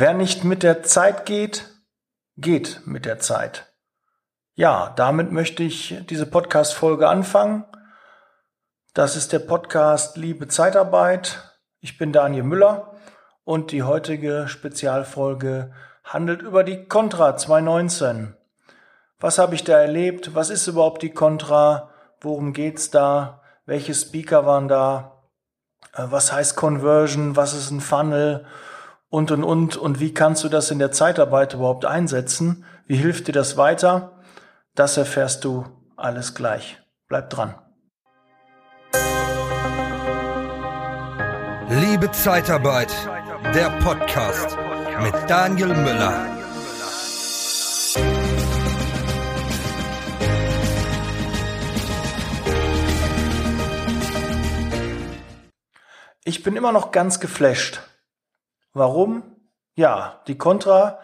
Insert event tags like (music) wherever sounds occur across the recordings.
Wer nicht mit der Zeit geht, geht mit der Zeit. Ja, damit möchte ich diese Podcast-Folge anfangen. Das ist der Podcast Liebe Zeitarbeit. Ich bin Daniel Müller und die heutige Spezialfolge handelt über die Contra 219. Was habe ich da erlebt? Was ist überhaupt die Contra? Worum geht's da? Welche Speaker waren da? Äh, was heißt Conversion? Was ist ein Funnel? Und, und, und. Und wie kannst du das in der Zeitarbeit überhaupt einsetzen? Wie hilft dir das weiter? Das erfährst du alles gleich. Bleib dran. Liebe Zeitarbeit, der Podcast mit Daniel Müller. Ich bin immer noch ganz geflasht. Warum? Ja, die Contra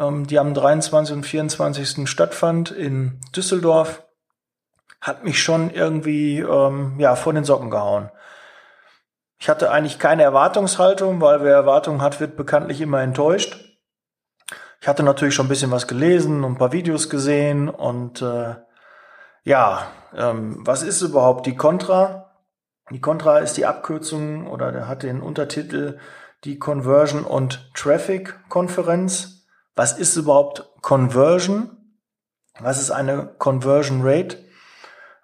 ähm, die am 23. und 24. stattfand in Düsseldorf, hat mich schon irgendwie ähm, ja vor den Socken gehauen. Ich hatte eigentlich keine Erwartungshaltung, weil wer Erwartungen hat, wird bekanntlich immer enttäuscht. Ich hatte natürlich schon ein bisschen was gelesen und ein paar Videos gesehen und äh, ja, ähm, was ist überhaupt die Contra? Die Contra ist die Abkürzung oder der hat den Untertitel die Conversion und Traffic Konferenz. Was ist überhaupt Conversion? Was ist eine Conversion Rate?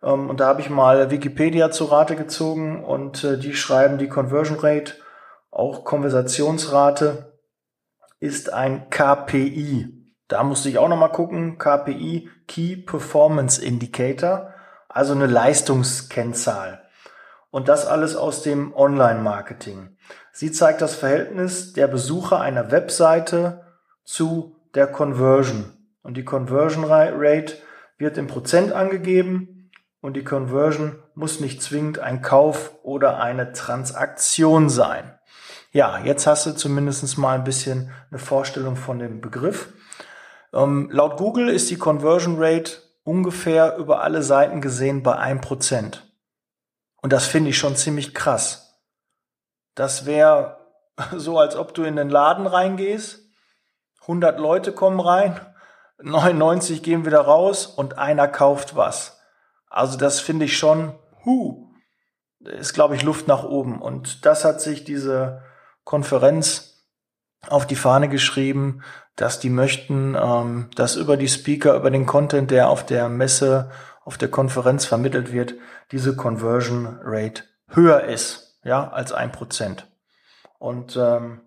Ähm, und da habe ich mal Wikipedia zu Rate gezogen und äh, die schreiben, die Conversion Rate, auch Konversationsrate, ist ein KPI. Da musste ich auch nochmal gucken. KPI, Key Performance Indicator, also eine Leistungskennzahl. Und das alles aus dem Online-Marketing. Sie zeigt das Verhältnis der Besucher einer Webseite zu der Conversion. Und die Conversion Rate wird in Prozent angegeben und die Conversion muss nicht zwingend ein Kauf oder eine Transaktion sein. Ja, jetzt hast du zumindest mal ein bisschen eine Vorstellung von dem Begriff. Ähm, laut Google ist die Conversion Rate ungefähr über alle Seiten gesehen bei 1%. Und das finde ich schon ziemlich krass. Das wäre (laughs) so, als ob du in den Laden reingehst 100 Leute kommen rein, (laughs) 99 gehen wieder raus und einer kauft was. Also das finde ich schon, hu, ist glaube ich Luft nach oben. Und das hat sich diese Konferenz auf die Fahne geschrieben, dass die möchten, ähm, dass über die Speaker, über den Content, der auf der Messe, auf der Konferenz vermittelt wird, diese Conversion Rate höher ist, ja, als ein Prozent. Und ähm,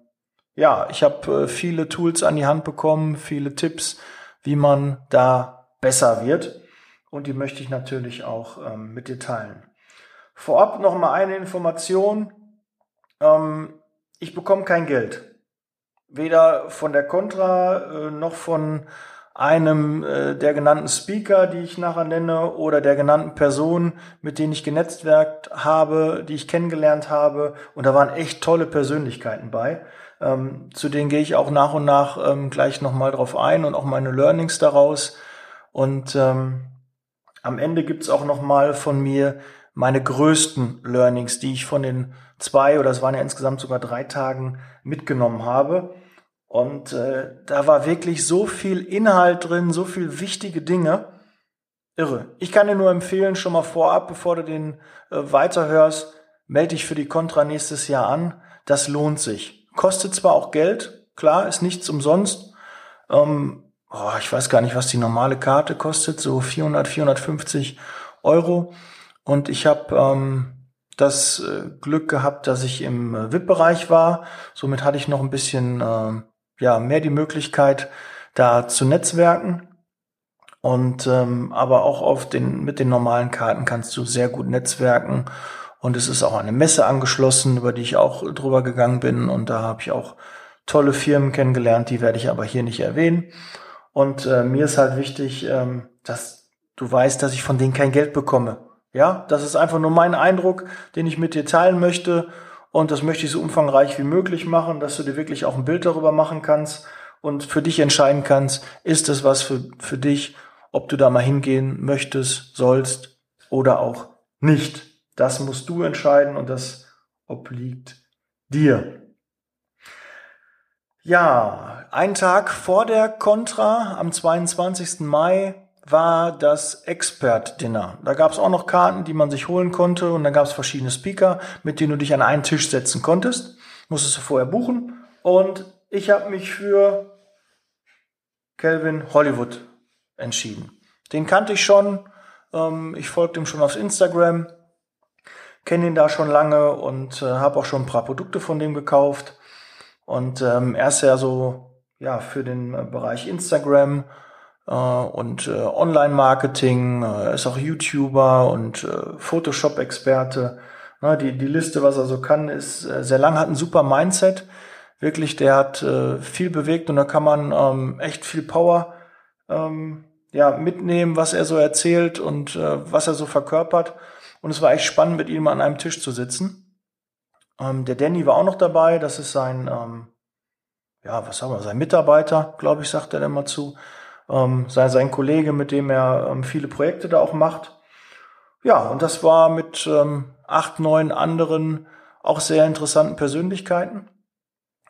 ja, ich habe äh, viele Tools an die Hand bekommen, viele Tipps, wie man da besser wird. Und die möchte ich natürlich auch ähm, mit dir teilen. Vorab noch mal eine Information. Ähm, ich bekomme kein Geld. Weder von der Contra äh, noch von einem äh, der genannten Speaker, die ich nachher nenne, oder der genannten Personen, mit denen ich genetzwerkt habe, die ich kennengelernt habe. Und da waren echt tolle Persönlichkeiten bei. Ähm, zu denen gehe ich auch nach und nach ähm, gleich nochmal drauf ein und auch meine Learnings daraus. Und ähm, am Ende gibt's auch nochmal von mir meine größten Learnings, die ich von den zwei oder es waren ja insgesamt sogar drei Tagen mitgenommen habe. Und äh, da war wirklich so viel Inhalt drin, so viel wichtige Dinge. Irre. Ich kann dir nur empfehlen, schon mal vorab, bevor du den äh, weiterhörst, melde dich für die Contra nächstes Jahr an. Das lohnt sich. Kostet zwar auch Geld, klar, ist nichts umsonst. Ähm, oh, ich weiß gar nicht, was die normale Karte kostet, so 400, 450 Euro. Und ich habe ähm, das äh, Glück gehabt, dass ich im äh, VIP-Bereich war. Somit hatte ich noch ein bisschen äh, ja mehr die Möglichkeit, da zu netzwerken. Und ähm, aber auch auf den mit den normalen Karten kannst du sehr gut netzwerken und es ist auch eine Messe angeschlossen, über die ich auch drüber gegangen bin. Und da habe ich auch tolle Firmen kennengelernt, die werde ich aber hier nicht erwähnen. Und äh, mir ist halt wichtig, ähm, dass du weißt, dass ich von denen kein Geld bekomme. Ja, das ist einfach nur mein Eindruck, den ich mit dir teilen möchte. Und das möchte ich so umfangreich wie möglich machen, dass du dir wirklich auch ein Bild darüber machen kannst und für dich entscheiden kannst, ist es was für, für dich, ob du da mal hingehen möchtest, sollst oder auch nicht. Das musst du entscheiden und das obliegt dir. Ja, ein Tag vor der Contra, am 22. Mai, war das Expert-Dinner. Da gab es auch noch Karten, die man sich holen konnte und dann gab es verschiedene Speaker, mit denen du dich an einen Tisch setzen konntest. Musstest du vorher buchen und ich habe mich für Calvin Hollywood entschieden. Den kannte ich schon, ähm, ich folgte ihm schon auf Instagram, kenne ihn da schon lange und äh, habe auch schon ein paar Produkte von dem gekauft. Und ähm, er ist ja so ja für den äh, Bereich Instagram und äh, Online-Marketing, äh, ist auch YouTuber und äh, Photoshop-Experte. Die, die Liste, was er so kann, ist äh, sehr lang, hat ein super Mindset. Wirklich, der hat äh, viel bewegt und da kann man ähm, echt viel Power ähm, ja, mitnehmen, was er so erzählt und äh, was er so verkörpert. Und es war echt spannend, mit ihm an einem Tisch zu sitzen. Ähm, der Danny war auch noch dabei. Das ist sein, ähm, ja, was sagen wir, sein Mitarbeiter, glaube ich, sagt er immer zu ähm, sei sein Kollege, mit dem er ähm, viele Projekte da auch macht. Ja, und das war mit ähm, acht, neun anderen auch sehr interessanten Persönlichkeiten.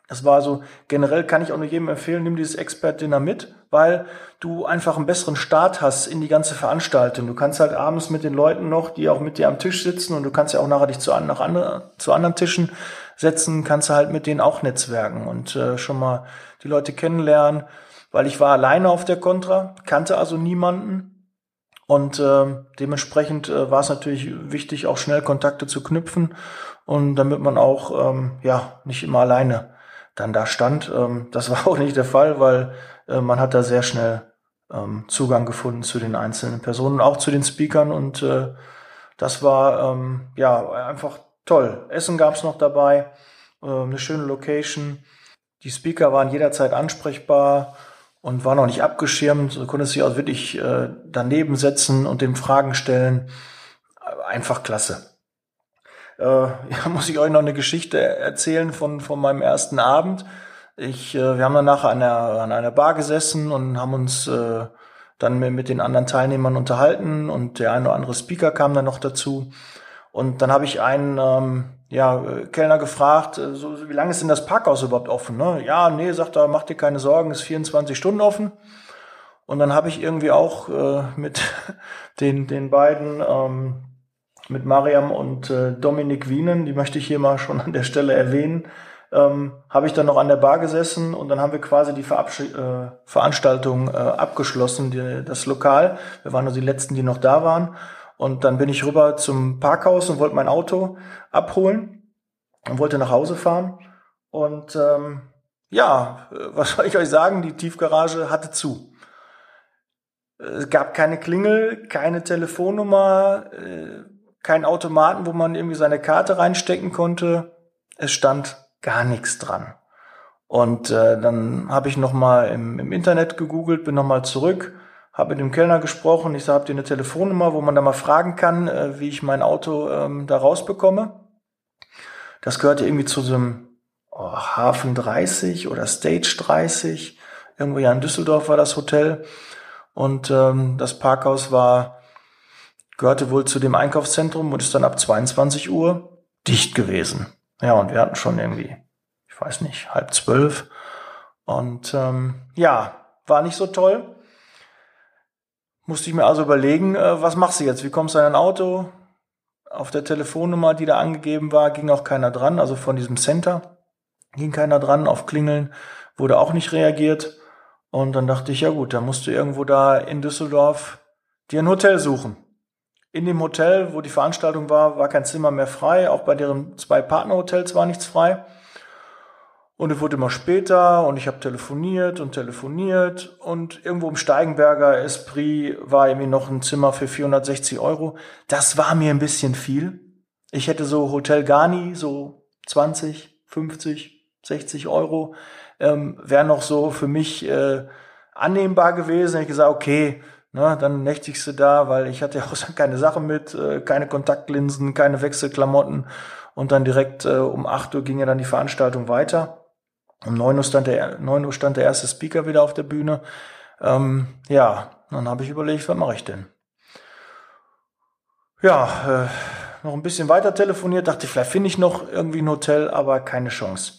Das war so, generell kann ich auch nur jedem empfehlen, nimm dieses Expert-Dinner mit, weil du einfach einen besseren Start hast in die ganze Veranstaltung. Du kannst halt abends mit den Leuten noch, die auch mit dir am Tisch sitzen und du kannst ja auch nachher dich zu, nach andere, zu anderen Tischen setzen, kannst du halt mit denen auch netzwerken und äh, schon mal die Leute kennenlernen weil ich war alleine auf der Contra, kannte also niemanden. Und äh, dementsprechend äh, war es natürlich wichtig, auch schnell Kontakte zu knüpfen und damit man auch ähm, ja nicht immer alleine dann da stand. Ähm, das (laughs) war auch nicht der Fall, weil äh, man hat da sehr schnell ähm, Zugang gefunden zu den einzelnen Personen, auch zu den Speakern und äh, das war ähm, ja einfach toll. Essen gab's noch dabei, äh, eine schöne Location. Die Speaker waren jederzeit ansprechbar und war noch nicht abgeschirmt. Du konntest dich auch wirklich äh, daneben setzen und dem Fragen stellen. Einfach klasse. Äh, (laughs) ja, muss ich euch noch eine Geschichte erzählen von, von meinem ersten Abend. Ich, äh, wir haben danach an einer, an einer Bar gesessen und haben uns äh, dann mit den anderen Teilnehmern unterhalten und der eine oder andere Speaker kam dann noch dazu. Und dann habe ich einen ähm, ja, äh, Kellner gefragt, äh, so, wie lange ist denn das Parkhaus überhaupt offen? Ne? Ja, nee, sagt er, mach dir keine Sorgen, ist 24 Stunden offen. Und dann habe ich irgendwie auch äh, mit (laughs) den, den beiden, ähm, mit Mariam und äh, Dominik Wienen, die möchte ich hier mal schon an der Stelle erwähnen, ähm, habe ich dann noch an der Bar gesessen und dann haben wir quasi die Verabsch äh, Veranstaltung äh, abgeschlossen, die, das Lokal. Wir waren nur die Letzten, die noch da waren. Und dann bin ich rüber zum Parkhaus und wollte mein Auto abholen und wollte nach Hause fahren. Und ähm, ja, was (laughs) soll ich euch sagen? Die Tiefgarage hatte zu. Es gab keine Klingel, keine Telefonnummer, äh, kein Automaten, wo man irgendwie seine Karte reinstecken konnte. Es stand gar nichts dran. Und äh, dann habe ich nochmal im, im Internet gegoogelt, bin nochmal zurück habe mit dem Kellner gesprochen. Ich sage, habt ihr eine Telefonnummer, wo man da mal fragen kann, äh, wie ich mein Auto ähm, da rausbekomme? Das gehörte irgendwie zu so einem oh, Hafen 30 oder Stage 30. Irgendwo ja in Düsseldorf war das Hotel. Und ähm, das Parkhaus war, gehörte wohl zu dem Einkaufszentrum und ist dann ab 22 Uhr dicht gewesen. Ja, und wir hatten schon irgendwie, ich weiß nicht, halb zwölf. Und ähm, ja, war nicht so toll. Musste ich mir also überlegen, äh, was machst du jetzt? Wie kommst du an ein Auto? Auf der Telefonnummer, die da angegeben war, ging auch keiner dran, also von diesem Center ging keiner dran. Auf Klingeln wurde auch nicht reagiert. Und dann dachte ich, ja gut, dann musst du irgendwo da in Düsseldorf dir ein Hotel suchen. In dem Hotel, wo die Veranstaltung war, war kein Zimmer mehr frei. Auch bei deren zwei Partnerhotels war nichts frei. Und es wurde immer später und ich habe telefoniert und telefoniert und irgendwo im Steigenberger Esprit war irgendwie noch ein Zimmer für 460 Euro. Das war mir ein bisschen viel. Ich hätte so Hotel Garni, so 20, 50, 60 Euro, ähm, wäre noch so für mich äh, annehmbar gewesen. Ich gesagt, okay, ne, dann nächtigst du da, weil ich hatte ja auch (laughs) keine Sachen mit, äh, keine Kontaktlinsen, keine Wechselklamotten und dann direkt äh, um 8 Uhr ging ja dann die Veranstaltung weiter. Um neun Uhr stand der, neun Uhr stand der erste Speaker wieder auf der Bühne. Ähm, ja, dann habe ich überlegt, was mache ich denn? Ja, äh, noch ein bisschen weiter telefoniert, dachte ich, vielleicht finde ich noch irgendwie ein Hotel, aber keine Chance.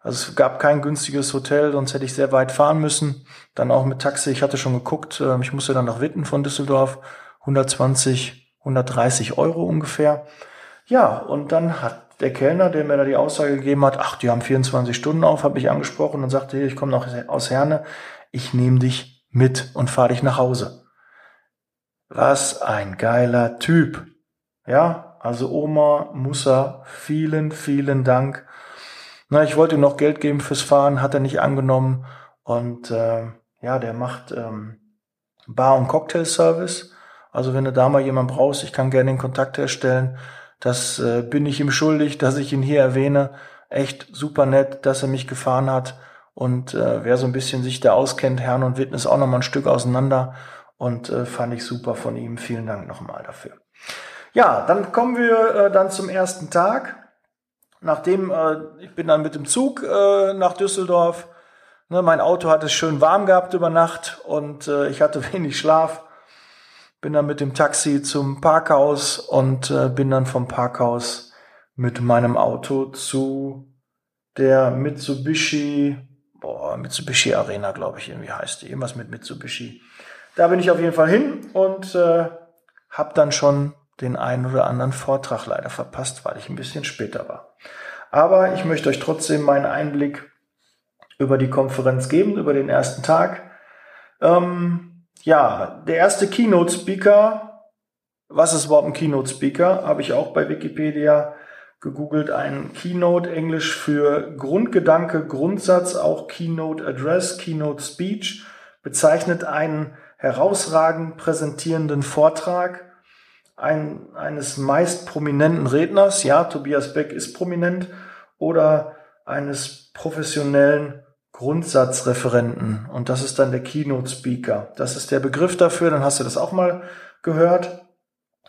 Also es gab kein günstiges Hotel, sonst hätte ich sehr weit fahren müssen. Dann auch mit Taxi. Ich hatte schon geguckt, äh, ich musste dann nach Witten von Düsseldorf. 120, 130 Euro ungefähr. Ja, und dann hat der Kellner, der mir da die Aussage gegeben hat, ach, die haben 24 Stunden auf, habe ich angesprochen und sagte, ich komme noch aus Herne, ich nehme dich mit und fahre dich nach Hause. Was ein geiler Typ. Ja, also Oma Musa, vielen, vielen Dank. Na, ich wollte ihm noch Geld geben fürs Fahren, hat er nicht angenommen. Und äh, ja, der macht ähm, Bar- und Cocktail-Service. Also wenn du da mal jemand brauchst, ich kann gerne den Kontakt herstellen. Das äh, bin ich ihm schuldig, dass ich ihn hier erwähne. Echt super nett, dass er mich gefahren hat. Und äh, wer so ein bisschen sich da auskennt, Herrn und Witten ist auch noch mal ein Stück auseinander. Und äh, fand ich super von ihm. Vielen Dank nochmal dafür. Ja, dann kommen wir äh, dann zum ersten Tag nachdem äh, ich bin dann mit dem Zug äh, nach Düsseldorf. Ne, mein Auto hat es schön warm gehabt über Nacht und äh, ich hatte (laughs) wenig Schlaf. Bin dann mit dem Taxi zum Parkhaus und äh, bin dann vom Parkhaus mit meinem Auto zu der Mitsubishi, boah, Mitsubishi Arena, glaube ich, irgendwie heißt die. Irgendwas mit Mitsubishi. Da bin ich auf jeden Fall hin und äh, habe dann schon den einen oder anderen Vortrag leider verpasst, weil ich ein bisschen später war. Aber ich möchte euch trotzdem meinen Einblick über die Konferenz geben, über den ersten Tag. Ähm, ja, der erste Keynote Speaker, was ist überhaupt ein Keynote Speaker? Habe ich auch bei Wikipedia gegoogelt. Ein Keynote Englisch für Grundgedanke, Grundsatz, auch Keynote Address, Keynote Speech, bezeichnet einen herausragend präsentierenden Vortrag ein, eines meist prominenten Redners, ja, Tobias Beck ist prominent, oder eines professionellen Grundsatzreferenten. Und das ist dann der Keynote Speaker. Das ist der Begriff dafür, dann hast du das auch mal gehört.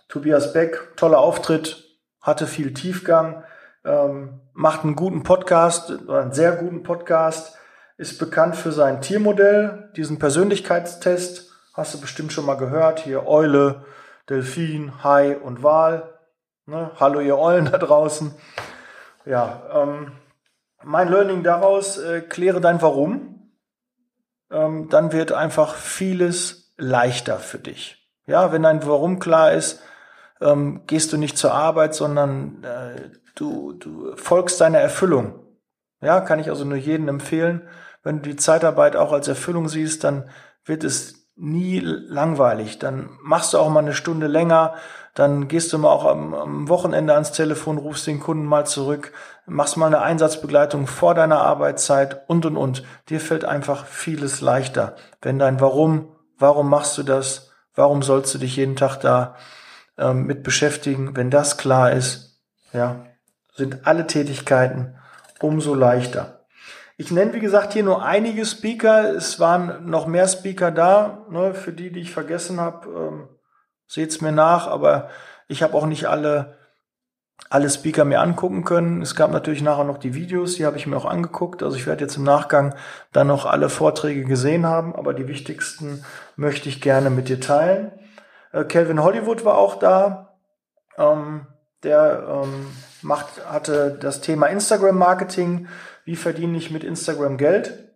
Tobias Beck, toller Auftritt, hatte viel Tiefgang, ähm, macht einen guten Podcast, einen sehr guten Podcast, ist bekannt für sein Tiermodell, diesen Persönlichkeitstest, hast du bestimmt schon mal gehört, hier Eule, Delfin, Hai und Wal. Ne? Hallo ihr Eulen da draußen. Ja, ähm, mein Learning daraus, äh, kläre dein Warum. Ähm, dann wird einfach vieles leichter für dich. Ja, wenn dein Warum klar ist, ähm, gehst du nicht zur Arbeit, sondern äh, du, du folgst deiner Erfüllung. Ja, kann ich also nur jedem empfehlen. Wenn du die Zeitarbeit auch als Erfüllung siehst, dann wird es nie langweilig. Dann machst du auch mal eine Stunde länger, dann gehst du mal auch am, am, Wochenende ans Telefon, rufst den Kunden mal zurück, machst mal eine Einsatzbegleitung vor deiner Arbeitszeit und und und. Dir fällt einfach vieles leichter. Wenn dein Warum, warum machst du das, warum sollst du dich jeden Tag da ähm, mit beschäftigen, wenn das klar ist, ja, sind alle Tätigkeiten umso leichter. Ich nenne, wie gesagt, hier nur einige Speaker. Es waren noch mehr Speaker da. Ne, für die, die ich vergessen habe, ähm, seht's mir nach. Aber ich habe auch nicht alle, alle Speaker mir angucken können. Es gab natürlich nachher noch die Videos, die habe ich mir auch angeguckt. Also ich werde jetzt im Nachgang dann noch alle Vorträge gesehen haben. Aber die wichtigsten möchte ich gerne mit dir teilen. Äh, Calvin Hollywood war auch da. Ähm, der ähm, macht, hatte das Thema Instagram-Marketing wie verdiene ich mit Instagram Geld.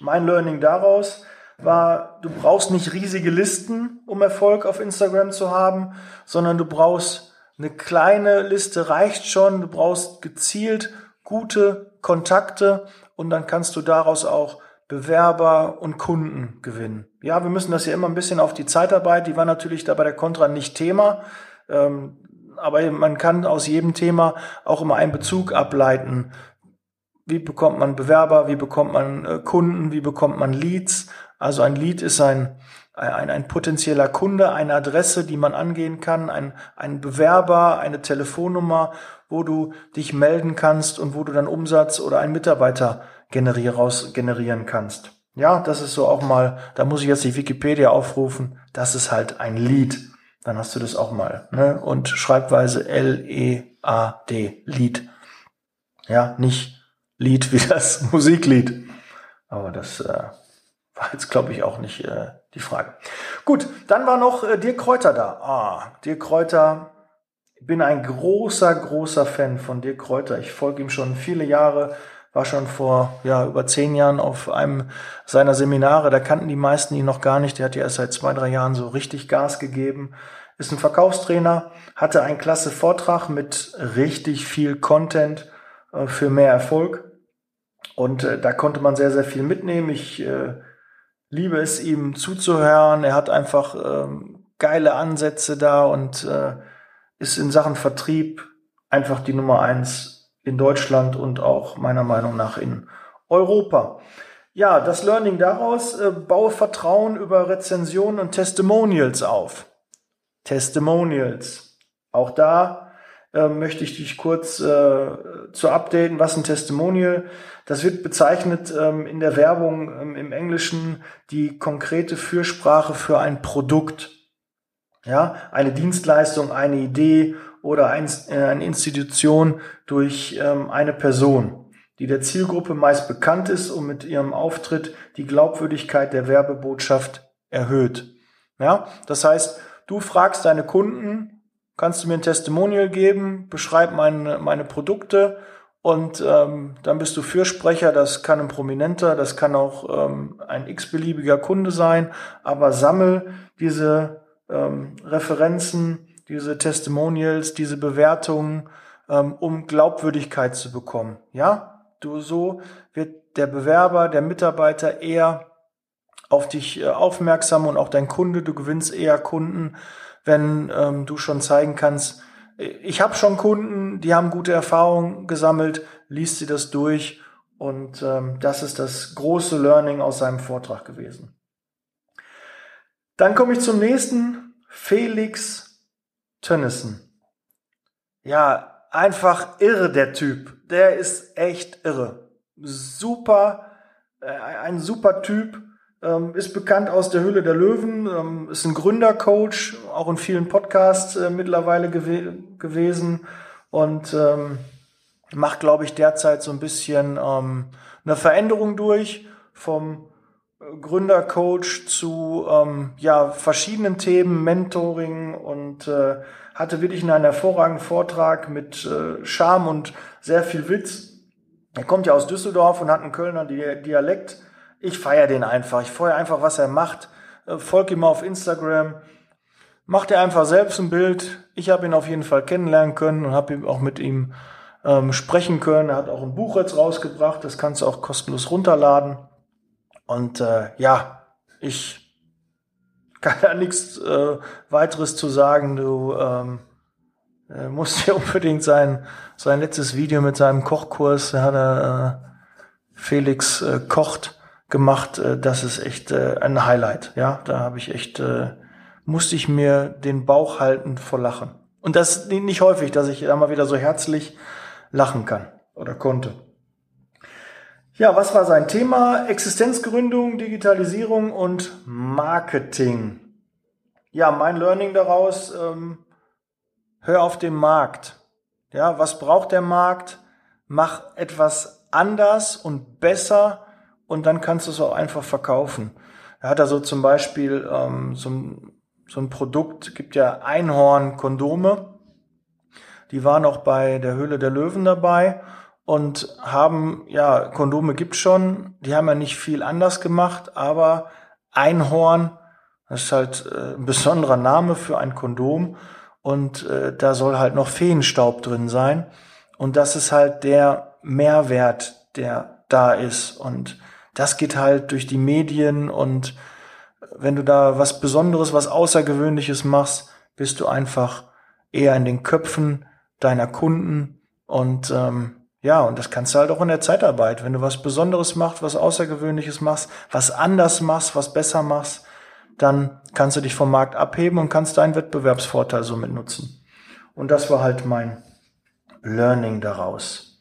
Mein Learning daraus war, du brauchst nicht riesige Listen, um Erfolg auf Instagram zu haben, sondern du brauchst eine kleine Liste, reicht schon. Du brauchst gezielt gute Kontakte und dann kannst du daraus auch Bewerber und Kunden gewinnen. Ja, wir müssen das ja immer ein bisschen auf die Zeitarbeit, die war natürlich da bei der Contra nicht Thema. Ähm, aber man kann aus jedem Thema auch immer einen Bezug ableiten wie bekommt man Bewerber, wie bekommt man äh, Kunden, wie bekommt man Leads. Also ein Lead ist ein, ein, ein potenzieller Kunde, eine Adresse, die man angehen kann, ein, ein Bewerber, eine Telefonnummer, wo du dich melden kannst und wo du dann Umsatz oder einen Mitarbeiter generier, raus generieren kannst. Ja, das ist so auch mal, da muss ich jetzt die Wikipedia aufrufen, das ist halt ein Lead. Dann hast du das auch mal. Ne? Und Schreibweise L-E-A-D, Lead. Ja, nicht Lied wie das (laughs) Musiklied. Aber das äh, war jetzt, glaube ich, auch nicht äh, die Frage. Gut, dann war noch äh, Dirk Kräuter da. Ah, Dirk Kräuter. Ich bin ein großer, großer Fan von Dirk Kräuter. Ich folge ihm schon viele Jahre. war schon vor ja, über zehn Jahren auf einem seiner Seminare. Da kannten die meisten ihn noch gar nicht. Der hat ja erst seit zwei, drei Jahren so richtig Gas gegeben. Ist ein Verkaufstrainer, hatte einen klasse Vortrag mit richtig viel Content äh, für mehr Erfolg. Und äh, da konnte man sehr, sehr viel mitnehmen. Ich äh, liebe es, ihm zuzuhören. Er hat einfach ähm, geile Ansätze da und äh, ist in Sachen Vertrieb einfach die Nummer eins in Deutschland und auch meiner Meinung nach in Europa. Ja, das Learning daraus, äh, baue Vertrauen über Rezensionen und Testimonials auf. Testimonials. Auch da äh, möchte ich dich kurz äh, zu updaten, was ein Testimonial. Das wird bezeichnet ähm, in der Werbung ähm, im Englischen die konkrete Fürsprache für ein Produkt. Ja, eine Dienstleistung, eine Idee oder ein, äh, eine Institution durch ähm, eine Person, die der Zielgruppe meist bekannt ist und mit ihrem Auftritt die Glaubwürdigkeit der Werbebotschaft erhöht. Ja, das heißt, du fragst deine Kunden, kannst du mir ein Testimonial geben, beschreib meine, meine Produkte und ähm, dann bist du Fürsprecher, das kann ein Prominenter, das kann auch ähm, ein x-beliebiger Kunde sein, aber sammel diese ähm, Referenzen, diese Testimonials, diese Bewertungen, ähm, um Glaubwürdigkeit zu bekommen. Ja, du so wird der Bewerber, der Mitarbeiter eher auf dich äh, aufmerksam und auch dein Kunde, du gewinnst eher Kunden, wenn ähm, du schon zeigen kannst, ich habe schon Kunden, die haben gute Erfahrungen gesammelt, liest sie das durch und ähm, das ist das große Learning aus seinem Vortrag gewesen. Dann komme ich zum nächsten, Felix Tönnissen. Ja, einfach irre der Typ. Der ist echt irre. Super, äh, ein super Typ ähm, ist bekannt aus der Hülle der Löwen, ähm, ist ein Gründercoach, auch in vielen Podcasts äh, mittlerweile gew gewesen und ähm, macht, glaube ich, derzeit so ein bisschen ähm, eine Veränderung durch vom äh, Gründercoach zu ähm, ja, verschiedenen Themen, Mentoring und äh, hatte wirklich einen hervorragenden Vortrag mit äh, Charme und sehr viel Witz. Er kommt ja aus Düsseldorf und hat einen Kölner Dialekt ich feiere den einfach. Ich feiere einfach, was er macht. Äh, folg ihm auf Instagram. Macht er einfach selbst ein Bild. Ich habe ihn auf jeden Fall kennenlernen können und habe auch mit ihm ähm, sprechen können. Er hat auch ein Buch jetzt rausgebracht. Das kannst du auch kostenlos runterladen. Und äh, ja, ich kann da nichts äh, weiteres zu sagen. Du ähm, äh, musst dir (laughs) unbedingt sein, sein letztes Video mit seinem Kochkurs, da hat er äh, Felix äh, kocht, gemacht. Äh, das ist echt äh, ein Highlight. Ja, da habe ich echt, äh, musste ich mir den Bauch halten vor Lachen. Und das nicht häufig, dass ich da mal wieder so herzlich lachen kann oder konnte. Ja, was war sein Thema? Existenzgründung, Digitalisierung und Marketing. Ja, mein Learning daraus, ähm, hör auf den Markt. Ja, was braucht der Markt? Mach etwas anders und besser und dann kannst du es auch einfach verkaufen. Er hat da so zum Beispiel ähm, so, ein, so ein Produkt, gibt ja Einhorn-Kondome. Die waren auch bei der Höhle der Löwen dabei und haben, ja, Kondome gibt schon, die haben ja nicht viel anders gemacht, aber Einhorn, das ist halt äh, ein besonderer Name für ein Kondom und äh, da soll halt noch Feenstaub drin sein und das ist halt der Mehrwert, der da ist und das geht halt durch die Medien und wenn du da was Besonderes, was Außergewöhnliches machst, bist du einfach eher in den Köpfen deiner Kunden und ähm, ja, und das kannst du halt auch in der Zeitarbeit. Wenn du was Besonderes machst, was Außergewöhnliches machst, was anders machst, was besser machst, dann kannst du dich vom Markt abheben und kannst deinen Wettbewerbsvorteil somit nutzen. Und das war halt mein Learning daraus.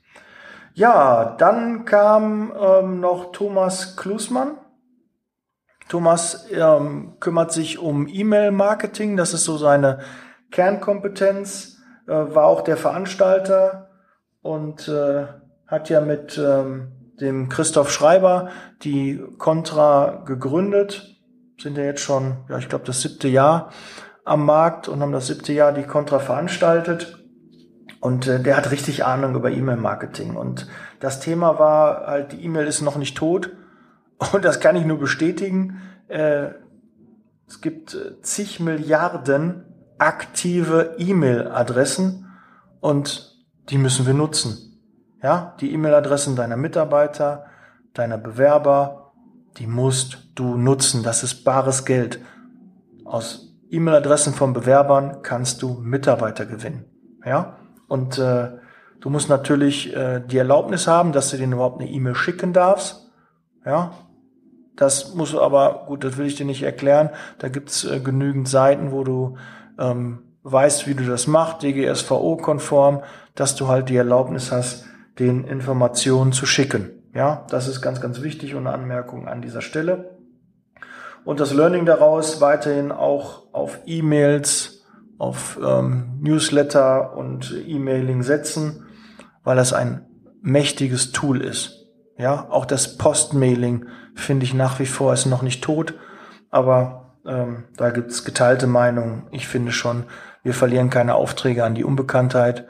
Ja, dann kam ähm, noch Thomas Klusmann. Thomas ähm, kümmert sich um E-Mail-Marketing, das ist so seine Kernkompetenz, äh, war auch der Veranstalter und äh, hat ja mit ähm, dem Christoph Schreiber die Contra gegründet, sind ja jetzt schon, ja, ich glaube, das siebte Jahr am Markt und haben das siebte Jahr die Contra veranstaltet. Und äh, der hat richtig Ahnung über E-Mail-Marketing. Und das Thema war halt, die E-Mail ist noch nicht tot. (laughs) Und das kann ich nur bestätigen. Äh, es gibt äh, zig Milliarden aktive E-Mail-Adressen und die müssen wir nutzen. Ja, die E-Mail-Adressen deiner Mitarbeiter, deiner Bewerber, die musst du nutzen. Das ist bares Geld. Aus E-Mail-Adressen von Bewerbern kannst du Mitarbeiter gewinnen. Ja, und äh, du musst natürlich äh, die Erlaubnis haben, dass du denen überhaupt eine E-Mail schicken darfst. Ja, das muss aber, gut, das will ich dir nicht erklären. Da gibt's äh, genügend Seiten, wo du ähm, weißt, wie du das machst, DGSVO-konform, dass du halt die Erlaubnis hast, den Informationen zu schicken. Ja, das ist ganz, ganz wichtig und eine Anmerkung an dieser Stelle. Und das Learning daraus weiterhin auch auf E-Mails, auf ähm, Newsletter und E-Mailing setzen, weil das ein mächtiges Tool ist. Ja, auch das Postmailing finde ich nach wie vor ist noch nicht tot, aber ähm, da gibt's geteilte Meinungen. Ich finde schon, wir verlieren keine Aufträge an die Unbekanntheit.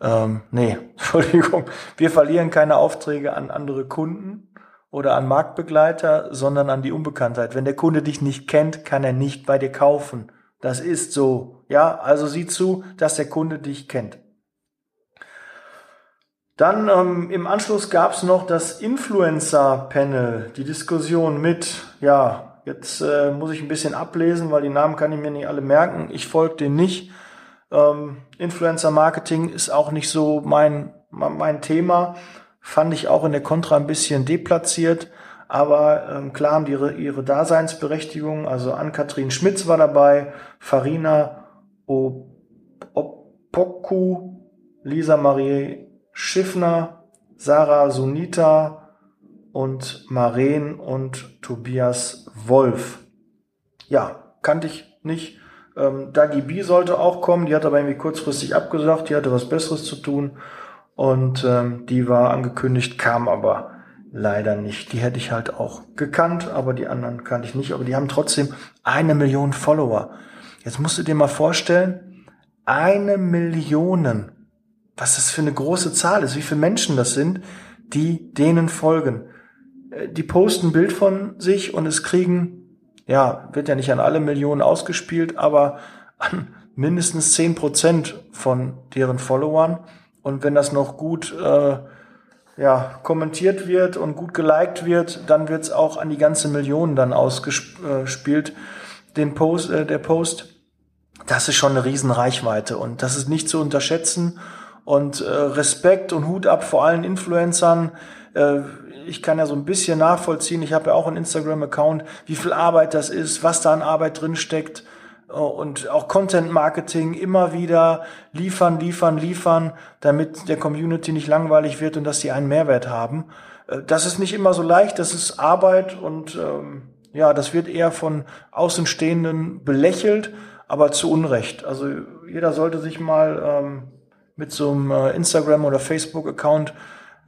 Ähm, nee, (laughs) Entschuldigung, wir verlieren keine Aufträge an andere Kunden oder an Marktbegleiter, sondern an die Unbekanntheit. Wenn der Kunde dich nicht kennt, kann er nicht bei dir kaufen. Das ist so. Ja, also sieh zu, dass der Kunde dich kennt. Dann ähm, im Anschluss gab es noch das Influencer-Panel, die Diskussion mit, ja, jetzt äh, muss ich ein bisschen ablesen, weil die Namen kann ich mir nicht alle merken. Ich folge denen nicht. Ähm, Influencer-Marketing ist auch nicht so mein, mein Thema. Fand ich auch in der Contra ein bisschen deplatziert. Aber ähm, klar haben die ihre, ihre Daseinsberechtigung. Also Ann-Kathrin Schmitz war dabei, Farina Opoku, Lisa Marie Schiffner, Sarah Sunita und Maren und Tobias Wolf. Ja, kannte ich nicht. Ähm, Dagi B sollte auch kommen, die hat aber irgendwie kurzfristig abgesagt, die hatte was Besseres zu tun und ähm, die war angekündigt, kam aber leider nicht. Die hätte ich halt auch gekannt, aber die anderen kannte ich nicht. Aber die haben trotzdem eine Million Follower. Jetzt musst du dir mal vorstellen, eine Million. Was das für eine große Zahl ist, wie viele Menschen das sind, die denen folgen. Äh, die posten ein Bild von sich und es kriegen, ja, wird ja nicht an alle Millionen ausgespielt, aber an mindestens zehn Prozent von deren Followern. Und wenn das noch gut äh, ja, kommentiert wird und gut geliked wird, dann wird es auch an die ganze Million dann ausgespielt. Den Post, äh, der Post, das ist schon eine riesen Reichweite und das ist nicht zu unterschätzen. Und äh, Respekt und Hut ab vor allen Influencern. Äh, ich kann ja so ein bisschen nachvollziehen, ich habe ja auch einen Instagram-Account, wie viel Arbeit das ist, was da an Arbeit drin steckt Oh, und auch Content Marketing immer wieder liefern, liefern, liefern, damit der Community nicht langweilig wird und dass sie einen Mehrwert haben. Äh, das ist nicht immer so leicht, das ist Arbeit und ähm, ja, das wird eher von Außenstehenden belächelt, aber zu Unrecht. Also jeder sollte sich mal ähm, mit so einem äh, Instagram oder Facebook-Account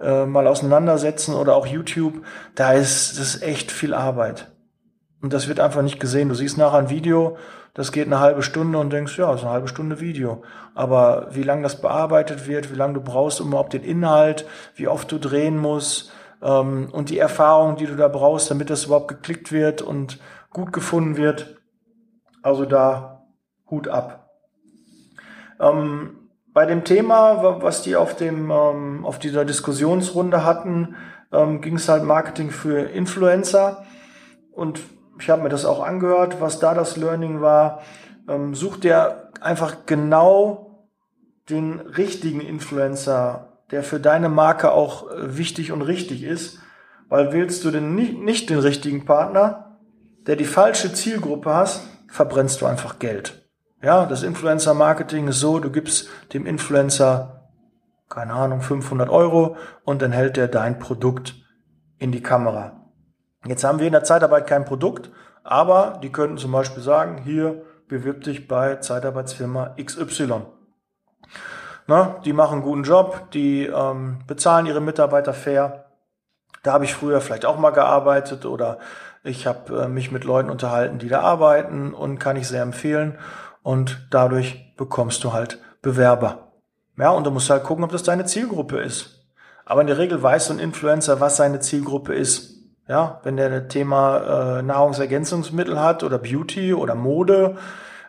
äh, mal auseinandersetzen oder auch YouTube. Da ist das ist echt viel Arbeit. Und das wird einfach nicht gesehen. Du siehst nachher ein Video, das geht eine halbe Stunde und denkst, ja, ist eine halbe Stunde Video. Aber wie lange das bearbeitet wird, wie lange du brauchst, um überhaupt den Inhalt, wie oft du drehen musst ähm, und die Erfahrung, die du da brauchst, damit das überhaupt geklickt wird und gut gefunden wird. Also da Hut ab. Ähm, bei dem Thema, was die auf dem ähm, auf dieser Diskussionsrunde hatten, ähm, ging es halt Marketing für Influencer und ich habe mir das auch angehört, was da das Learning war. Ähm, such dir einfach genau den richtigen Influencer, der für deine Marke auch äh, wichtig und richtig ist. Weil willst du denn nicht, nicht den richtigen Partner, der die falsche Zielgruppe hast, verbrennst du einfach Geld. Ja, das Influencer-Marketing ist so, du gibst dem Influencer, keine Ahnung, 500 Euro und dann hält er dein Produkt in die Kamera. Jetzt haben wir in der Zeitarbeit kein Produkt, aber die könnten zum Beispiel sagen, hier bewirb dich bei Zeitarbeitsfirma XY. Na, die machen einen guten Job, die ähm, bezahlen ihre Mitarbeiter fair. Da habe ich früher vielleicht auch mal gearbeitet oder ich habe äh, mich mit Leuten unterhalten, die da arbeiten und kann ich sehr empfehlen. Und dadurch bekommst du halt Bewerber. Ja, und du musst halt gucken, ob das deine Zielgruppe ist. Aber in der Regel weiß so ein Influencer, was seine Zielgruppe ist. Ja, wenn der ein Thema äh, Nahrungsergänzungsmittel hat oder Beauty oder Mode,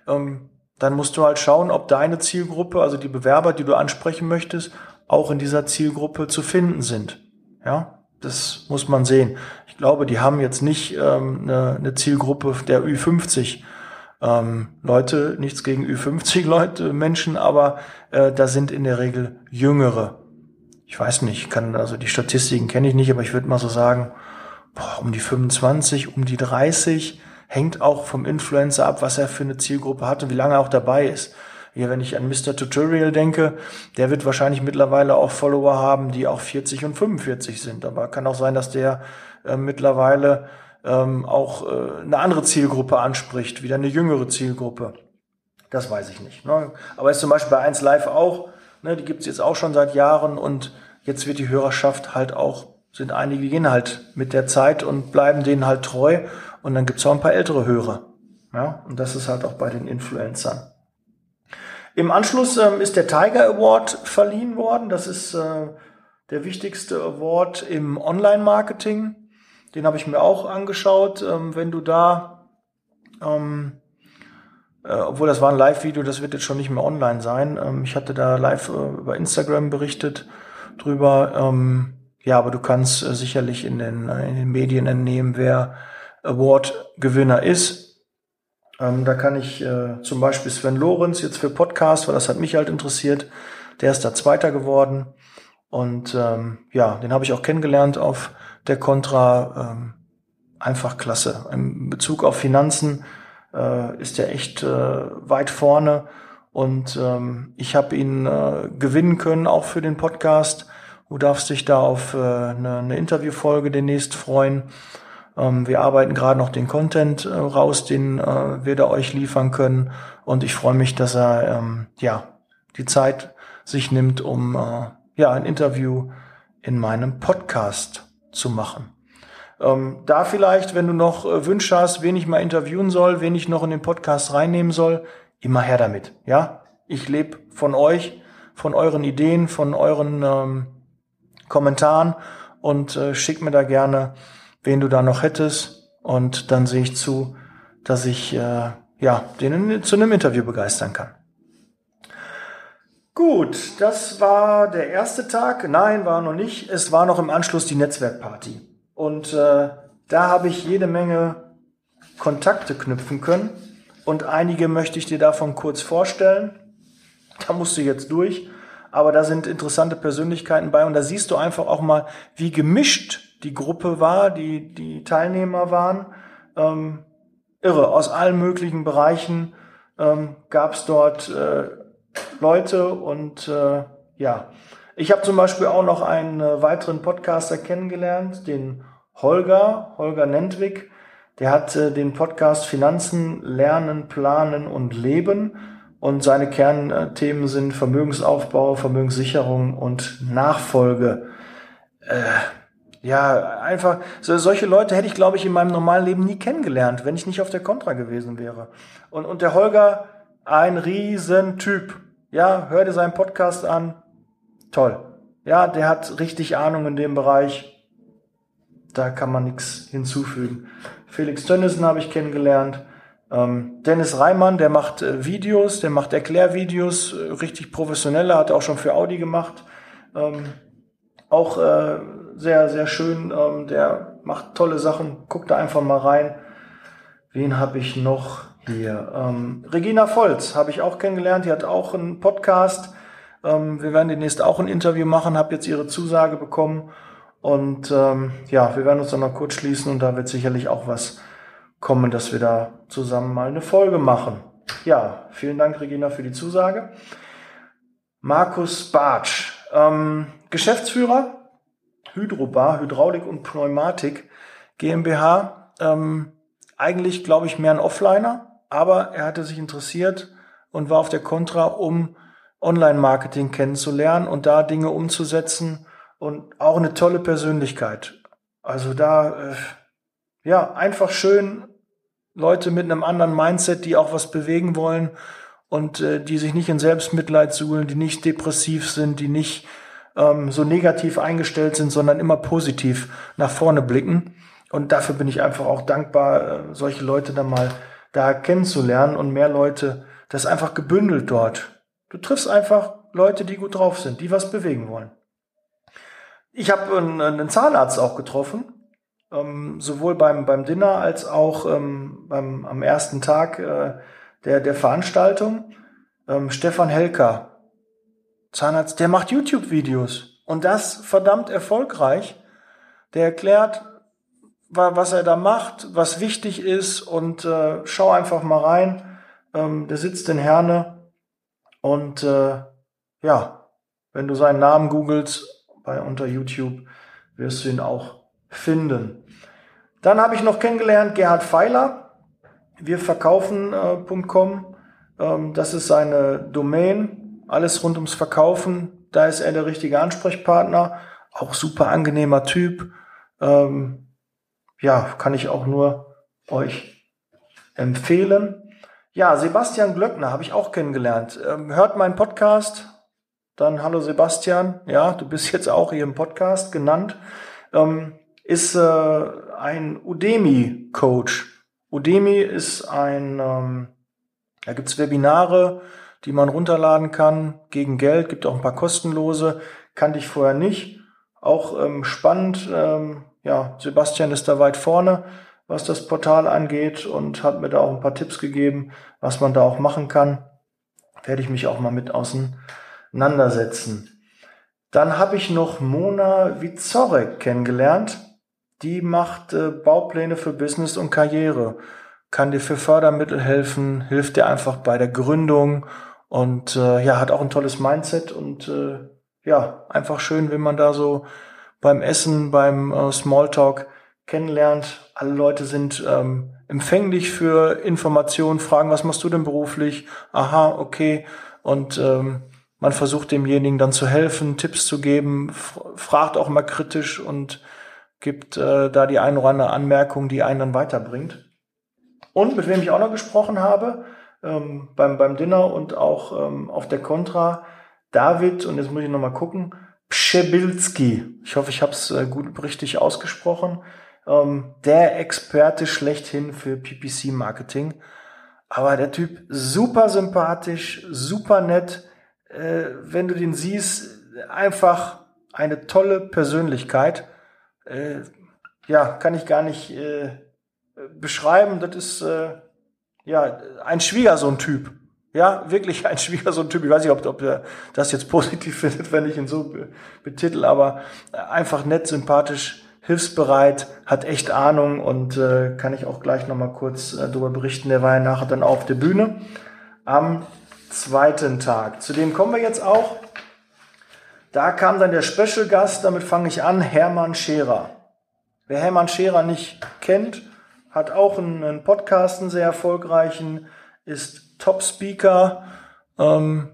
ähm, dann musst du halt schauen, ob deine Zielgruppe, also die Bewerber, die du ansprechen möchtest, auch in dieser Zielgruppe zu finden sind. Ja, das muss man sehen. Ich glaube, die haben jetzt nicht ähm, eine, eine Zielgruppe der Ü50 ähm, Leute, nichts gegen Ü50 (laughs) Leute, Menschen, aber äh, da sind in der Regel Jüngere. Ich weiß nicht, kann also die Statistiken kenne ich nicht, aber ich würde mal so sagen, boah, um die 25, um die 30, hängt auch vom Influencer ab, was er für eine Zielgruppe hat und wie lange er auch dabei ist. Hier, wenn ich an Mr. Tutorial denke, der wird wahrscheinlich mittlerweile auch Follower haben, die auch 40 und 45 sind. Aber kann auch sein, dass der äh, mittlerweile ähm, auch äh, eine andere Zielgruppe anspricht, wieder eine jüngere Zielgruppe. Das weiß ich nicht. Ne? Aber ist zum Beispiel bei 1 Live auch, ne, die gibt's jetzt auch schon seit Jahren und jetzt wird die Hörerschaft halt auch, sind einige, gehen halt mit der Zeit und bleiben denen halt treu und dann gibt's auch ein paar ältere Hörer. Ja? Und das ist halt auch bei den Influencern. Im Anschluss ähm, ist der Tiger Award verliehen worden. Das ist äh, der wichtigste Award im Online-Marketing. Den habe ich mir auch angeschaut. Ähm, wenn du da, ähm, äh, obwohl das war ein Live-Video, das wird jetzt schon nicht mehr online sein. Ähm, ich hatte da live äh, über Instagram berichtet drüber. Ähm, ja, aber du kannst äh, sicherlich in den, äh, in den Medien entnehmen, wer Award-Gewinner ist. Ähm, da kann ich äh, zum Beispiel Sven Lorenz jetzt für Podcast, weil das hat mich halt interessiert. Der ist da Zweiter geworden. Und ähm, ja, den habe ich auch kennengelernt auf der Contra. Ähm, einfach klasse. In Bezug auf Finanzen äh, ist er echt äh, weit vorne. Und ähm, ich habe ihn äh, gewinnen können, auch für den Podcast. Du darfst dich da auf äh, eine, eine Interviewfolge demnächst freuen. Ähm, wir arbeiten gerade noch den Content äh, raus, den äh, wir da euch liefern können. Und ich freue mich, dass er ähm, ja die Zeit sich nimmt, um äh, ja ein Interview in meinem Podcast zu machen. Ähm, da vielleicht, wenn du noch äh, Wünsche hast, wen ich mal interviewen soll, wen ich noch in den Podcast reinnehmen soll, immer her damit. Ja, ich lebe von euch, von euren Ideen, von euren ähm, Kommentaren und äh, schick mir da gerne wen du da noch hättest. Und dann sehe ich zu, dass ich äh, ja, den zu einem Interview begeistern kann. Gut, das war der erste Tag. Nein, war noch nicht. Es war noch im Anschluss die Netzwerkparty. Und äh, da habe ich jede Menge Kontakte knüpfen können. Und einige möchte ich dir davon kurz vorstellen. Da musst du jetzt durch. Aber da sind interessante Persönlichkeiten bei. Und da siehst du einfach auch mal, wie gemischt die Gruppe war, die, die Teilnehmer waren. Ähm, irre, aus allen möglichen Bereichen ähm, gab es dort äh, Leute und äh, ja. Ich habe zum Beispiel auch noch einen äh, weiteren Podcaster kennengelernt, den Holger, Holger Nentwig. Der hat äh, den Podcast Finanzen, Lernen, Planen und Leben. Und seine Kernthemen sind Vermögensaufbau, Vermögenssicherung und Nachfolge. Äh, ja, einfach, so, solche Leute hätte ich, glaube ich, in meinem normalen Leben nie kennengelernt, wenn ich nicht auf der Contra gewesen wäre. Und, und der Holger, ein Riesentyp. Ja, hör dir seinen Podcast an. Toll. Ja, der hat richtig Ahnung in dem Bereich. Da kann man nichts hinzufügen. Felix Tönnissen habe ich kennengelernt. Ähm, Dennis Reimann, der macht äh, Videos, der macht Erklärvideos, äh, richtig professionelle, hat auch schon für Audi gemacht. Ähm, auch äh, sehr, sehr schön. Ähm, der macht tolle Sachen. Guck da einfach mal rein. Wen habe ich noch hier? Ähm, Regina Volz habe ich auch kennengelernt. Die hat auch einen Podcast. Ähm, wir werden demnächst auch ein Interview machen. Habe jetzt ihre Zusage bekommen. Und ähm, ja, wir werden uns dann noch kurz schließen und da wird sicherlich auch was kommen, dass wir da zusammen mal eine Folge machen. Ja, vielen Dank, Regina, für die Zusage. Markus Bartsch, ähm, Geschäftsführer Hydrobar, Hydraulik und Pneumatik GmbH. Ähm, eigentlich, glaube ich, mehr ein Offliner, aber er hatte sich interessiert und war auf der Contra, um Online-Marketing kennenzulernen und da Dinge umzusetzen und auch eine tolle Persönlichkeit. Also da, äh, ja, einfach schön Leute mit einem anderen Mindset, die auch was bewegen wollen und äh, die sich nicht in Selbstmitleid suhlen, die nicht depressiv sind, die nicht ähm, so negativ eingestellt sind, sondern immer positiv nach vorne blicken. Und dafür bin ich einfach auch dankbar, äh, solche Leute dann mal da kennenzulernen und mehr Leute, das ist einfach gebündelt dort. Du triffst einfach Leute, die gut drauf sind, die was bewegen wollen. Ich habe einen, einen Zahnarzt auch getroffen, ähm, sowohl beim, beim Dinner als auch ähm, beim, am ersten Tag äh, der, der Veranstaltung. Ähm, Stefan Helker, Zahnarzt, der macht YouTube-Videos und das verdammt erfolgreich. Der erklärt, was er da macht, was wichtig ist und äh, schau einfach mal rein. Ähm, der sitzt in Herne und äh, ja, wenn du seinen Namen googelst bei unter YouTube, wirst du ihn auch finden. Dann habe ich noch kennengelernt Gerhard Pfeiler. Wir verkaufen.com. Äh, ähm, das ist seine Domain. Alles rund ums Verkaufen. Da ist er der richtige Ansprechpartner. Auch super angenehmer Typ. Ähm, ja, kann ich auch nur euch empfehlen. Ja, Sebastian Glöckner habe ich auch kennengelernt. Ähm, hört meinen Podcast. Dann hallo Sebastian. Ja, du bist jetzt auch hier im Podcast genannt. Ähm, ist äh, ein Udemy-Coach. Udemy ist ein, ähm, da gibt's Webinare, die man runterladen kann gegen Geld, gibt auch ein paar kostenlose, kannte ich vorher nicht. Auch ähm, spannend, ähm, ja, Sebastian ist da weit vorne, was das Portal angeht und hat mir da auch ein paar Tipps gegeben, was man da auch machen kann. Werde ich mich auch mal mit auseinandersetzen. Dann habe ich noch Mona Wizorek kennengelernt. Die macht äh, Baupläne für Business und Karriere, kann dir für Fördermittel helfen, hilft dir einfach bei der Gründung und äh, ja, hat auch ein tolles Mindset und äh, ja, einfach schön, wenn man da so beim Essen, beim äh, Smalltalk kennenlernt. Alle Leute sind ähm, empfänglich für Informationen, fragen, was machst du denn beruflich? Aha, okay. Und ähm, man versucht demjenigen dann zu helfen, Tipps zu geben, fragt auch mal kritisch und gibt äh, da die ein oder andere Anmerkung, die einen dann weiterbringt. Und mit wem ich auch noch gesprochen habe, ähm, beim, beim Dinner und auch ähm, auf der Contra, David, und jetzt muss ich nochmal gucken, Pschebilski, ich hoffe, ich habe es äh, gut richtig ausgesprochen, ähm, der Experte schlechthin für PPC-Marketing. Aber der Typ super sympathisch, super nett. Äh, wenn du den siehst, einfach eine tolle Persönlichkeit. Äh, ja, kann ich gar nicht äh, beschreiben. Das ist äh, ja ein Schwiegersohn-Typ. Ja, wirklich ein Schwiegersohn-Typ. Ich weiß nicht, ob, ob er das jetzt positiv (laughs) findet, wenn ich ihn so betitel, aber einfach nett, sympathisch, hilfsbereit, hat echt Ahnung und äh, kann ich auch gleich nochmal kurz äh, darüber berichten. Der war ja nachher dann auf der Bühne am zweiten Tag. Zu dem kommen wir jetzt auch. Da kam dann der Special Gast, damit fange ich an, Hermann Scherer. Wer Hermann Scherer nicht kennt, hat auch einen, einen Podcast, einen sehr erfolgreichen, ist Top-Speaker ähm,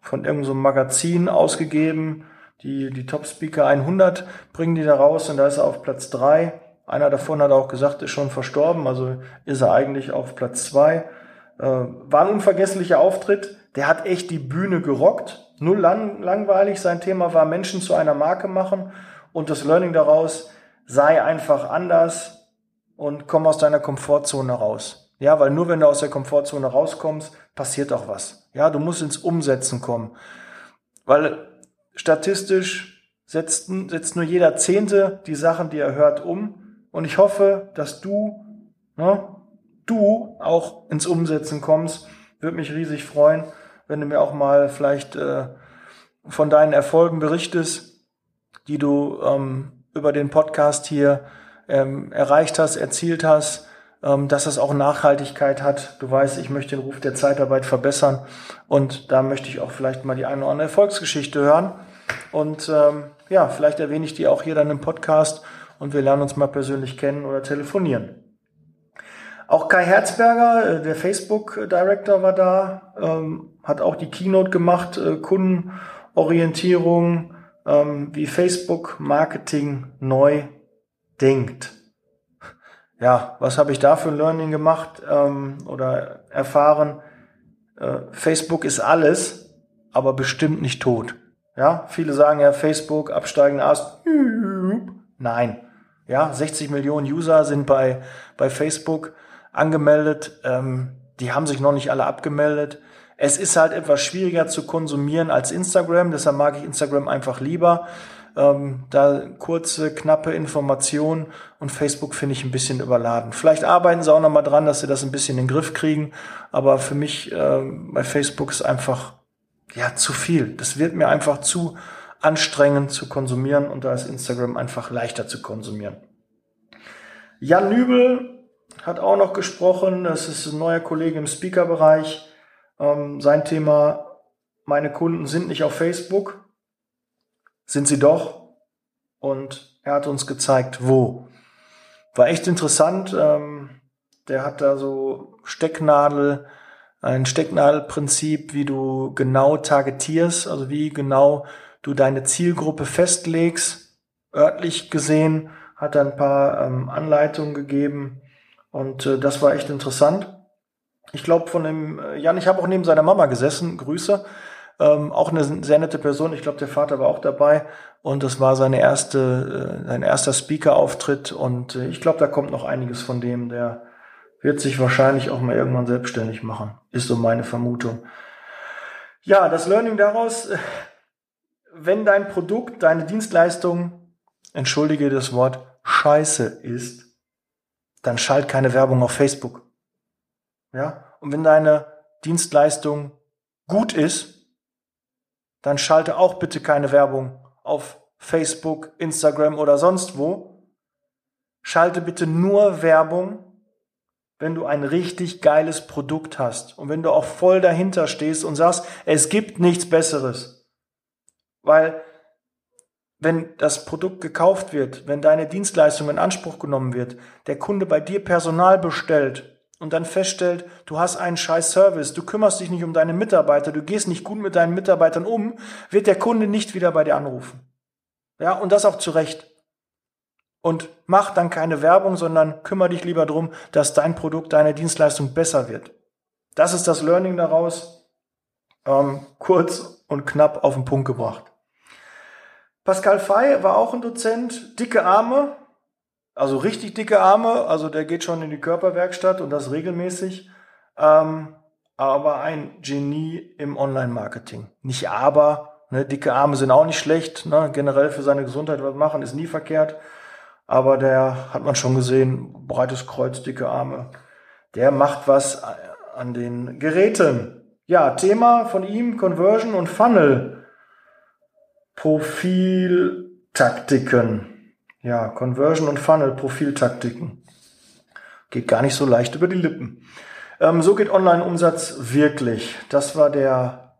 von irgendeinem so Magazin ausgegeben. Die, die Top-Speaker 100 bringen die da raus und da ist er auf Platz 3. Einer davon hat auch gesagt, ist schon verstorben, also ist er eigentlich auf Platz 2. Äh, war ein unvergesslicher Auftritt. Der hat echt die Bühne gerockt. Null lang, langweilig. Sein Thema war Menschen zu einer Marke machen und das Learning daraus sei einfach anders und komm aus deiner Komfortzone raus. Ja, weil nur wenn du aus der Komfortzone rauskommst, passiert auch was. Ja, du musst ins Umsetzen kommen. Weil statistisch setzt, setzt nur jeder Zehnte die Sachen, die er hört, um. Und ich hoffe, dass du, ne, du auch ins Umsetzen kommst. Würde mich riesig freuen, wenn du mir auch mal vielleicht äh, von deinen Erfolgen berichtest, die du ähm, über den Podcast hier ähm, erreicht hast, erzielt hast dass es auch Nachhaltigkeit hat. Du weißt, ich möchte den Ruf der Zeitarbeit verbessern und da möchte ich auch vielleicht mal die eine oder andere Erfolgsgeschichte hören. Und ähm, ja, vielleicht erwähne ich die auch hier dann im Podcast und wir lernen uns mal persönlich kennen oder telefonieren. Auch Kai Herzberger, äh, der Facebook-Director, war da, ähm, hat auch die Keynote gemacht, äh, Kundenorientierung, ähm, wie Facebook Marketing neu denkt ja, was habe ich da für ein Learning gemacht ähm, oder erfahren? äh, Facebook ist alles, aber bestimmt nicht tot. Ja, viele sagen ja Facebook, absteigende Ast. Nein. Ja, 60 Millionen User sind bei, bei Facebook angemeldet. Ähm, die haben sich noch nicht alle abgemeldet. Es ist halt etwas schwieriger zu konsumieren als Instagram, deshalb mag ich Instagram einfach lieber. Ähm, da kurze, knappe Informationen und Facebook finde ich ein bisschen überladen. Vielleicht arbeiten sie auch noch mal dran, dass sie das ein bisschen in den Griff kriegen, aber für mich äh, bei Facebook ist einfach ja zu viel. Das wird mir einfach zu anstrengend zu konsumieren und da ist Instagram einfach leichter zu konsumieren. Jan Nübel hat auch noch gesprochen, das ist ein neuer Kollege im Speaker-Bereich. Ähm, sein Thema, meine Kunden sind nicht auf Facebook, sind sie doch. Und er hat uns gezeigt, wo. War echt interessant. Ähm, der hat da so Stecknadel, ein Stecknadelprinzip, wie du genau targetierst, also wie genau du deine Zielgruppe festlegst, örtlich gesehen, hat er ein paar ähm, Anleitungen gegeben und äh, das war echt interessant. Ich glaube von dem äh, Jan, ich habe auch neben seiner Mama gesessen, Grüße, ähm, auch eine sehr nette Person. Ich glaube, der Vater war auch dabei und das war seine erste, äh, sein erster Speaker-Auftritt und äh, ich glaube, da kommt noch einiges von dem. Der wird sich wahrscheinlich auch mal irgendwann selbstständig machen, ist so meine Vermutung. Ja, das Learning daraus, äh, wenn dein Produkt, deine Dienstleistung, entschuldige das Wort, scheiße ist, dann schalt keine Werbung auf Facebook. Ja? Und wenn deine Dienstleistung gut ist, dann schalte auch bitte keine Werbung auf Facebook, Instagram oder sonst wo. Schalte bitte nur Werbung, wenn du ein richtig geiles Produkt hast und wenn du auch voll dahinter stehst und sagst, es gibt nichts Besseres. Weil wenn das Produkt gekauft wird, wenn deine Dienstleistung in Anspruch genommen wird, der Kunde bei dir Personal bestellt und dann feststellt, du hast einen scheiß Service, du kümmerst dich nicht um deine Mitarbeiter, du gehst nicht gut mit deinen Mitarbeitern um, wird der Kunde nicht wieder bei dir anrufen. Ja, und das auch zu Recht. Und mach dann keine Werbung, sondern kümmere dich lieber drum, dass dein Produkt, deine Dienstleistung besser wird. Das ist das Learning daraus. Ähm, kurz und knapp auf den Punkt gebracht. Pascal Fay war auch ein Dozent, dicke Arme, also richtig dicke Arme, also der geht schon in die Körperwerkstatt und das regelmäßig, ähm, aber ein Genie im Online-Marketing. Nicht aber, ne, dicke Arme sind auch nicht schlecht, ne, generell für seine Gesundheit was machen ist nie verkehrt, aber der hat man schon gesehen, breites Kreuz, dicke Arme, der macht was an den Geräten. Ja, Thema von ihm, Conversion und Funnel. Profiltaktiken. Ja, Conversion und Funnel Profiltaktiken. Geht gar nicht so leicht über die Lippen. Ähm, so geht Online-Umsatz wirklich. Das war der,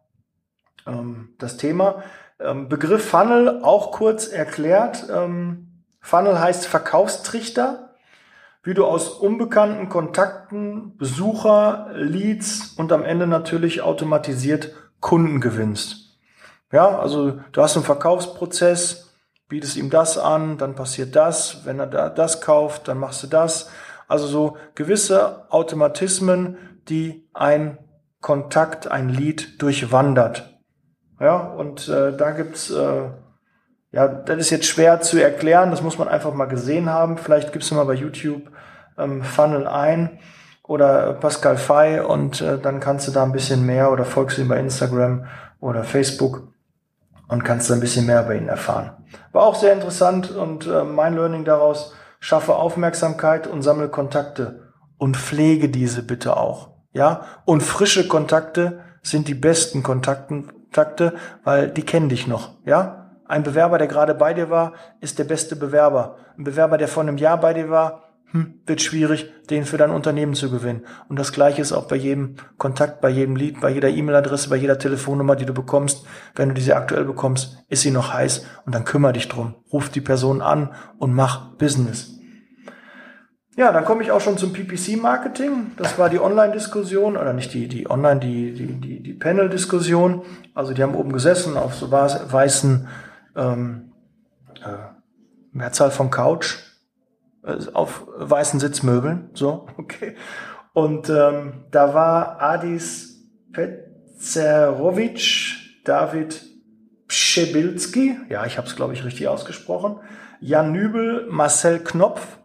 ähm, das Thema. Ähm, Begriff Funnel auch kurz erklärt. Ähm, Funnel heißt Verkaufstrichter. Wie du aus unbekannten Kontakten, Besucher, Leads und am Ende natürlich automatisiert Kunden gewinnst. Ja, also du hast einen Verkaufsprozess, bietest ihm das an, dann passiert das, wenn er da das kauft, dann machst du das. Also so gewisse Automatismen, die ein Kontakt, ein Lead durchwandert. Ja, und äh, da gibt's äh, ja, das ist jetzt schwer zu erklären, das muss man einfach mal gesehen haben. Vielleicht gibst du mal bei YouTube ähm, Funnel ein oder Pascal Fay und äh, dann kannst du da ein bisschen mehr oder folgst ihm bei Instagram oder Facebook und kannst ein bisschen mehr über ihn erfahren. War auch sehr interessant und äh, mein Learning daraus, schaffe Aufmerksamkeit und sammle Kontakte und pflege diese bitte auch. Ja, und frische Kontakte sind die besten Kontakte, weil die kennen dich noch. Ja, ein Bewerber, der gerade bei dir war, ist der beste Bewerber. Ein Bewerber, der vor einem Jahr bei dir war, hm, wird schwierig, den für dein Unternehmen zu gewinnen. Und das Gleiche ist auch bei jedem Kontakt, bei jedem Lied, bei jeder E-Mail-Adresse, bei jeder Telefonnummer, die du bekommst. Wenn du diese aktuell bekommst, ist sie noch heiß und dann kümmere dich drum. Ruf die Person an und mach Business. Ja, dann komme ich auch schon zum PPC-Marketing. Das war die Online-Diskussion, oder nicht die, die Online, die, die, die, die Panel-Diskussion. Also die haben oben gesessen auf so weißen ähm, äh, Mehrzahl von Couch auf weißen Sitzmöbeln, so, (laughs) okay. Und ähm, da war Adis Petzerovic, David Pschebilski, ja, ich habe es, glaube ich, richtig ausgesprochen, Jan Nübel, Marcel Knopf,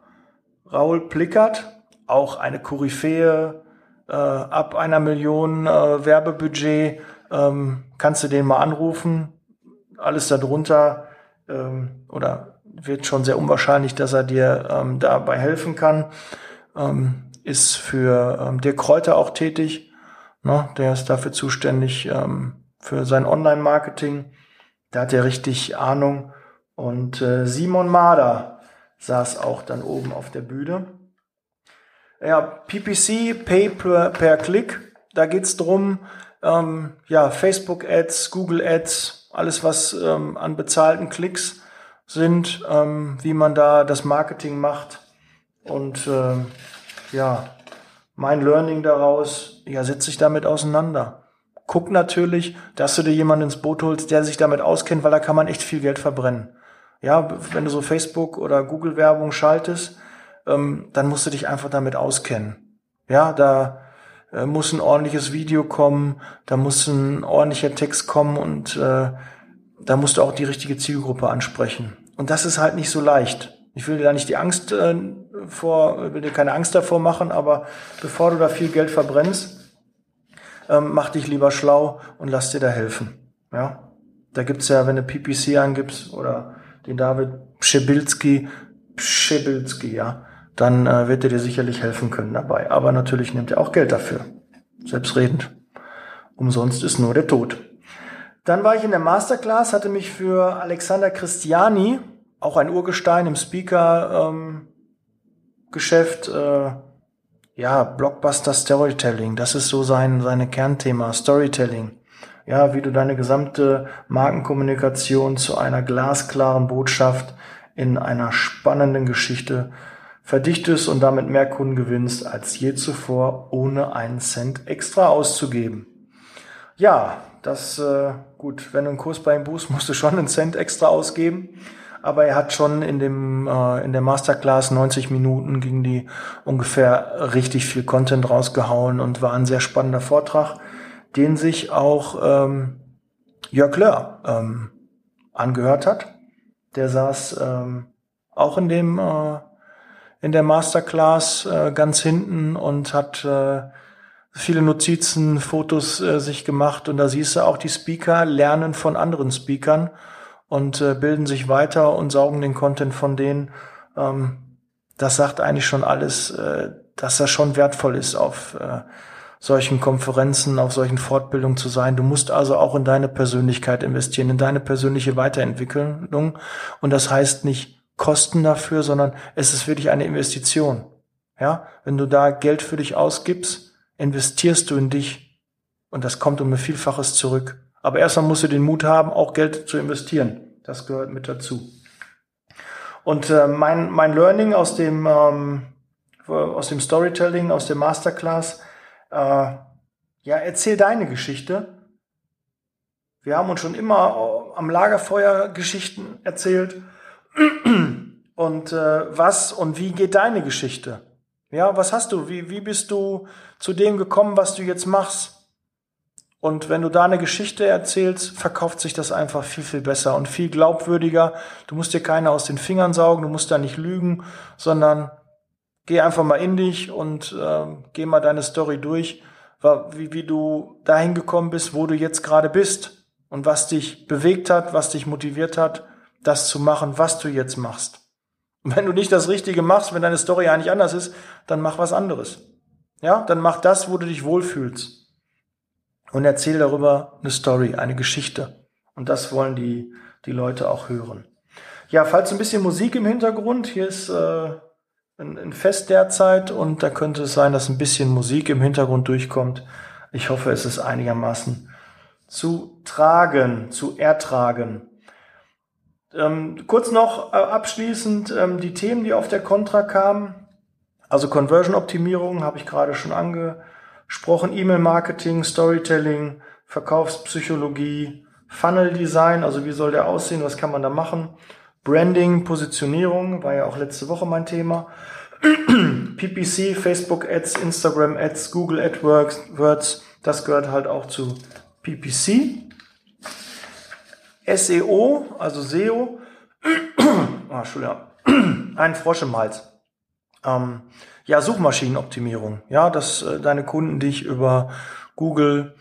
Raul Plickert, auch eine Koryphäe, äh, ab einer Million äh, Werbebudget, ähm, kannst du den mal anrufen. Alles darunter ähm, oder wird schon sehr unwahrscheinlich, dass er dir ähm, dabei helfen kann. Ähm, ist für ähm, Dirk Kräuter auch tätig. Ne? Der ist dafür zuständig ähm, für sein Online-Marketing. Da hat er richtig Ahnung. Und äh, Simon Mader saß auch dann oben auf der Bühne. Ja, PPC, Pay per, per Click, da geht's drum, ähm, ja, Facebook-Ads, Google-Ads, alles was ähm, an bezahlten Klicks sind, ähm, wie man da das Marketing macht. Und ähm, ja, mein Learning daraus, ja, setz dich damit auseinander. Guck natürlich, dass du dir jemanden ins Boot holst, der sich damit auskennt, weil da kann man echt viel Geld verbrennen. Ja, wenn du so Facebook oder Google Werbung schaltest, ähm, dann musst du dich einfach damit auskennen. Ja, da äh, muss ein ordentliches Video kommen, da muss ein ordentlicher Text kommen und äh, da musst du auch die richtige Zielgruppe ansprechen. Und das ist halt nicht so leicht. Ich will dir da nicht die Angst äh, vor, will dir keine Angst davor machen, aber bevor du da viel Geld verbrennst, ähm, mach dich lieber schlau und lass dir da helfen. Ja, da gibt's ja, wenn du PPC angibst oder den David Pschebilski, Pschebilski, ja, dann äh, wird er dir sicherlich helfen können dabei. Aber natürlich nimmt er auch Geld dafür. Selbstredend. Umsonst ist nur der Tod. Dann war ich in der Masterclass, hatte mich für Alexander Christiani, auch ein Urgestein im Speaker-Geschäft, ähm, äh, ja, Blockbuster Storytelling, das ist so sein seine Kernthema, Storytelling. Ja, wie du deine gesamte Markenkommunikation zu einer glasklaren Botschaft in einer spannenden Geschichte verdichtest und damit mehr Kunden gewinnst als je zuvor, ohne einen Cent extra auszugeben. Ja, das, äh, gut, wenn du einen Kurs bei ihm buchst, musst du schon einen Cent extra ausgeben. Aber er hat schon in dem, äh, in der Masterclass 90 Minuten ging die ungefähr richtig viel Content rausgehauen und war ein sehr spannender Vortrag, den sich auch ähm, Jörg Löhr ähm, angehört hat. Der saß ähm, auch in dem, äh, in der Masterclass äh, ganz hinten und hat äh, viele Notizen, Fotos äh, sich gemacht und da siehst du auch die Speaker lernen von anderen Speakern und äh, bilden sich weiter und saugen den Content von denen. Ähm, das sagt eigentlich schon alles, äh, dass das schon wertvoll ist, auf äh, solchen Konferenzen, auf solchen Fortbildungen zu sein. Du musst also auch in deine Persönlichkeit investieren, in deine persönliche Weiterentwicklung. Und das heißt nicht Kosten dafür, sondern es ist wirklich eine Investition. Ja, wenn du da Geld für dich ausgibst, investierst du in dich und das kommt um ein Vielfaches zurück. Aber erstmal musst du den Mut haben, auch Geld zu investieren. Das gehört mit dazu. Und äh, mein, mein Learning aus dem, ähm, aus dem Storytelling, aus der Masterclass, äh, ja, erzähl deine Geschichte. Wir haben uns schon immer am Lagerfeuer Geschichten erzählt. Und äh, was und wie geht deine Geschichte? Ja, was hast du? Wie, wie bist du zu dem gekommen, was du jetzt machst? Und wenn du da eine Geschichte erzählst, verkauft sich das einfach viel, viel besser und viel glaubwürdiger. Du musst dir keine aus den Fingern saugen, du musst da nicht lügen, sondern geh einfach mal in dich und äh, geh mal deine Story durch, wie, wie du dahin gekommen bist, wo du jetzt gerade bist und was dich bewegt hat, was dich motiviert hat, das zu machen, was du jetzt machst. Wenn du nicht das Richtige machst, wenn deine Story eigentlich anders ist, dann mach was anderes. Ja, dann mach das, wo du dich wohlfühlst. Und erzähl darüber eine Story, eine Geschichte. Und das wollen die, die Leute auch hören. Ja, falls ein bisschen Musik im Hintergrund, hier ist äh, ein, ein Fest derzeit und da könnte es sein, dass ein bisschen Musik im Hintergrund durchkommt. Ich hoffe, es ist einigermaßen zu tragen, zu ertragen. Ähm, kurz noch äh, abschließend ähm, die Themen, die auf der Contra kamen. Also Conversion-Optimierung habe ich gerade schon angesprochen, E-Mail-Marketing, Storytelling, Verkaufspsychologie, Funnel-Design, also wie soll der aussehen, was kann man da machen, Branding, Positionierung, war ja auch letzte Woche mein Thema, (clears throat) PPC, Facebook Ads, Instagram Ads, Google AdWords, Das gehört halt auch zu PPC. SEO, also SEO. oh, (clears throat) Entschuldigung. (clears throat) Ein Frosch im Hals. Ähm, ja, Suchmaschinenoptimierung. Ja, dass äh, deine Kunden dich über Google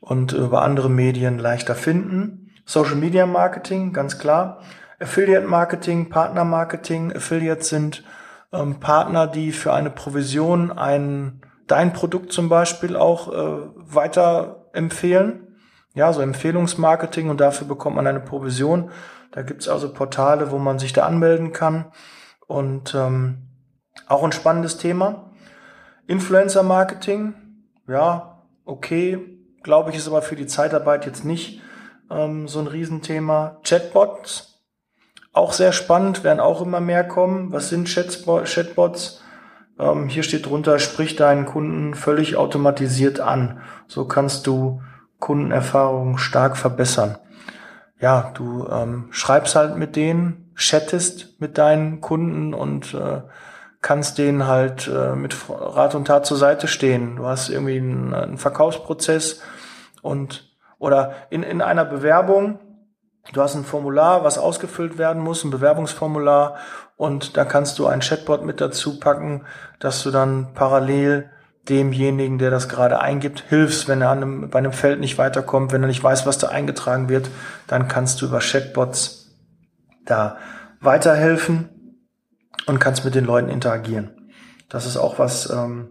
und über andere Medien leichter finden. Social Media Marketing, ganz klar. Affiliate Marketing, Partner Marketing. Affiliates sind ähm, Partner, die für eine Provision ein, dein Produkt zum Beispiel auch äh, weiter empfehlen. Ja, so Empfehlungsmarketing und dafür bekommt man eine Provision. Da gibt's also Portale, wo man sich da anmelden kann. Und ähm, auch ein spannendes Thema. Influencer Marketing, ja, okay, glaube ich, ist aber für die Zeitarbeit jetzt nicht ähm, so ein Riesenthema. Chatbots, auch sehr spannend, werden auch immer mehr kommen. Was sind Chatbots? Ähm, hier steht drunter, sprich deinen Kunden völlig automatisiert an. So kannst du Kundenerfahrung stark verbessern. Ja, du ähm, schreibst halt mit denen, chattest mit deinen Kunden und äh, kannst denen halt äh, mit Rat und Tat zur Seite stehen. Du hast irgendwie einen, einen Verkaufsprozess und oder in, in einer Bewerbung, du hast ein Formular, was ausgefüllt werden muss, ein Bewerbungsformular und da kannst du ein Chatbot mit dazu packen, dass du dann parallel demjenigen, der das gerade eingibt, hilfst, wenn er einem, bei einem Feld nicht weiterkommt, wenn er nicht weiß, was da eingetragen wird, dann kannst du über Chatbots da weiterhelfen und kannst mit den Leuten interagieren. Das ist auch was ähm,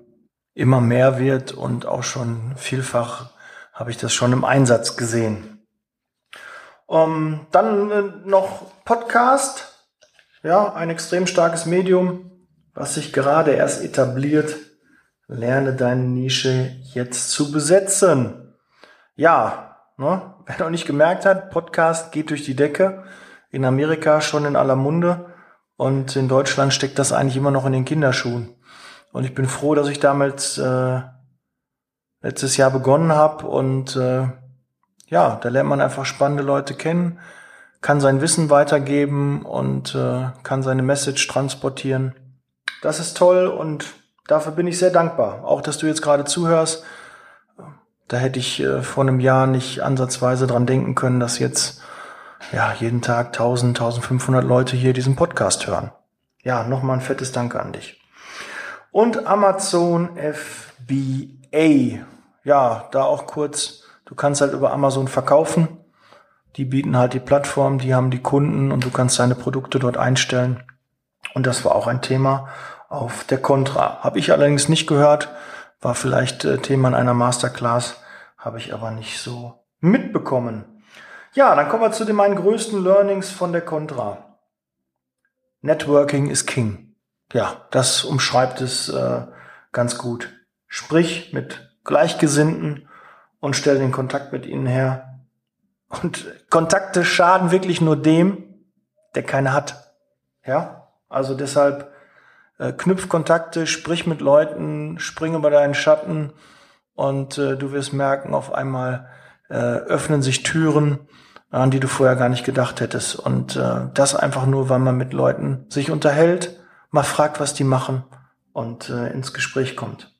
immer mehr wird und auch schon vielfach habe ich das schon im Einsatz gesehen. Um, dann äh, noch Podcast, ja, ein extrem starkes Medium, was sich gerade erst etabliert. Lerne deine Nische jetzt zu besetzen. Ja, ne, wer noch nicht gemerkt hat, Podcast geht durch die Decke. In Amerika schon in aller Munde. Und in Deutschland steckt das eigentlich immer noch in den Kinderschuhen. Und ich bin froh, dass ich damals äh, letztes Jahr begonnen habe. Und äh, ja, da lernt man einfach spannende Leute kennen, kann sein Wissen weitergeben und äh, kann seine Message transportieren. Das ist toll und dafür bin ich sehr dankbar. Auch, dass du jetzt gerade zuhörst. Da hätte ich äh, vor einem Jahr nicht ansatzweise dran denken können, dass jetzt ja, jeden Tag 1000, 1500 Leute hier diesen Podcast hören. Ja, nochmal ein fettes Danke an dich. Und Amazon FBA. Ja, da auch kurz, du kannst halt über Amazon verkaufen. Die bieten halt die Plattform, die haben die Kunden und du kannst deine Produkte dort einstellen. Und das war auch ein Thema auf der Contra. Habe ich allerdings nicht gehört, war vielleicht äh, Thema in einer Masterclass, habe ich aber nicht so mitbekommen. Ja, dann kommen wir zu den meinen größten Learnings von der Contra. Networking is King. Ja, das umschreibt es äh, ganz gut. Sprich mit Gleichgesinnten und stell den Kontakt mit ihnen her. Und Kontakte schaden wirklich nur dem, der keine hat. Ja, also deshalb äh, knüpf Kontakte, sprich mit Leuten, spring über deinen Schatten und äh, du wirst merken, auf einmal äh, öffnen sich Türen, an die du vorher gar nicht gedacht hättest. Und äh, das einfach nur, weil man mit Leuten sich unterhält, mal fragt, was die machen und äh, ins Gespräch kommt.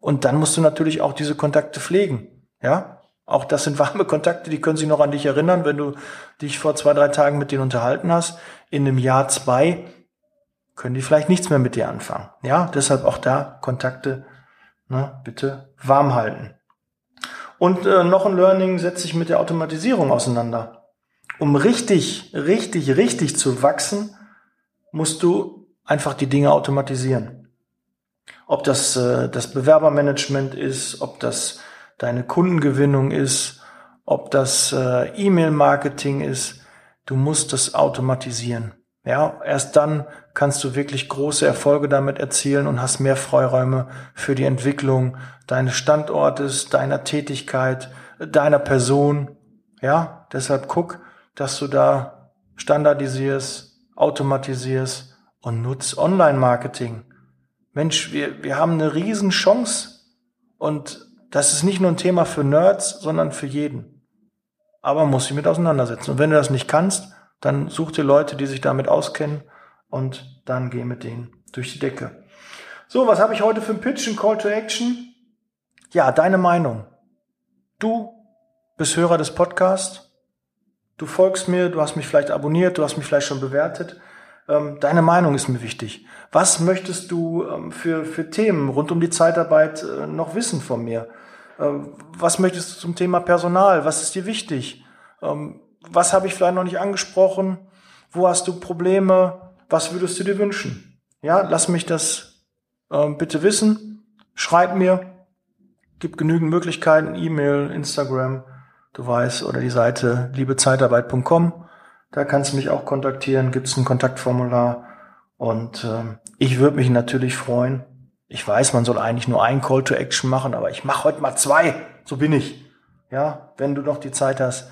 Und dann musst du natürlich auch diese Kontakte pflegen. Ja, auch das sind (laughs) warme Kontakte, die können sich noch an dich erinnern, wenn du dich vor zwei, drei Tagen mit denen unterhalten hast. In einem Jahr zwei können die vielleicht nichts mehr mit dir anfangen. Ja, deshalb auch da Kontakte ne, bitte warm halten. Und äh, noch ein Learning setzt sich mit der Automatisierung auseinander. Um richtig, richtig, richtig zu wachsen, musst du einfach die Dinge automatisieren. Ob das äh, das Bewerbermanagement ist, ob das deine Kundengewinnung ist, ob das äh, E-Mail-Marketing ist, du musst das automatisieren. Ja, erst dann kannst du wirklich große Erfolge damit erzielen und hast mehr Freiräume für die Entwicklung deines Standortes, deiner Tätigkeit, deiner Person. Ja, deshalb guck, dass du da standardisierst, automatisierst und nutzt Online-Marketing. Mensch, wir, wir haben eine riesen Chance und das ist nicht nur ein Thema für Nerds, sondern für jeden. Aber muss sich mit auseinandersetzen. Und wenn du das nicht kannst, dann such dir Leute, die sich damit auskennen und dann geh mit denen durch die Decke. So, was habe ich heute für ein Pitch, ein Call to Action? Ja, deine Meinung. du bist Hörer des Podcasts. Du folgst mir, du hast mich vielleicht abonniert, du hast mich vielleicht schon bewertet. Ähm, deine Meinung ist mir wichtig. Was möchtest du ähm, für, für Themen rund um die Zeitarbeit äh, noch wissen von mir? Ähm, was möchtest du zum Thema Personal? Was ist dir wichtig? Was habe ich vielleicht noch nicht angesprochen? Wo hast du Probleme? Was würdest du dir wünschen? Ja, lass mich das ähm, bitte wissen. Schreib mir. Gibt genügend Möglichkeiten. E-Mail, Instagram, du weißt, oder die Seite liebezeitarbeit.com. Da kannst du mich auch kontaktieren. Gibt es ein Kontaktformular. Und ähm, ich würde mich natürlich freuen. Ich weiß, man soll eigentlich nur ein Call to Action machen, aber ich mache heute mal zwei. So bin ich. Ja, wenn du noch die Zeit hast,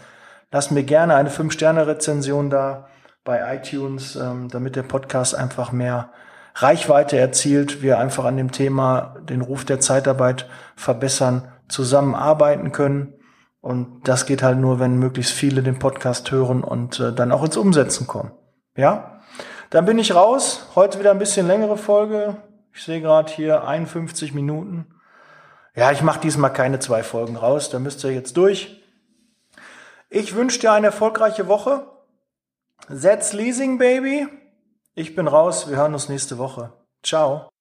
lass mir gerne eine 5-Sterne-Rezension da bei iTunes, ähm, damit der Podcast einfach mehr Reichweite erzielt, wir einfach an dem Thema den Ruf der Zeitarbeit verbessern, zusammenarbeiten können. Und das geht halt nur, wenn möglichst viele den Podcast hören und äh, dann auch ins Umsetzen kommen. Ja? Dann bin ich raus. Heute wieder ein bisschen längere Folge. Ich sehe gerade hier 51 Minuten. Ja, ich mache diesmal keine zwei Folgen raus. Da müsst ihr jetzt durch. Ich wünsche dir eine erfolgreiche Woche. Setz Leasing, Baby. Ich bin raus. Wir hören uns nächste Woche. Ciao.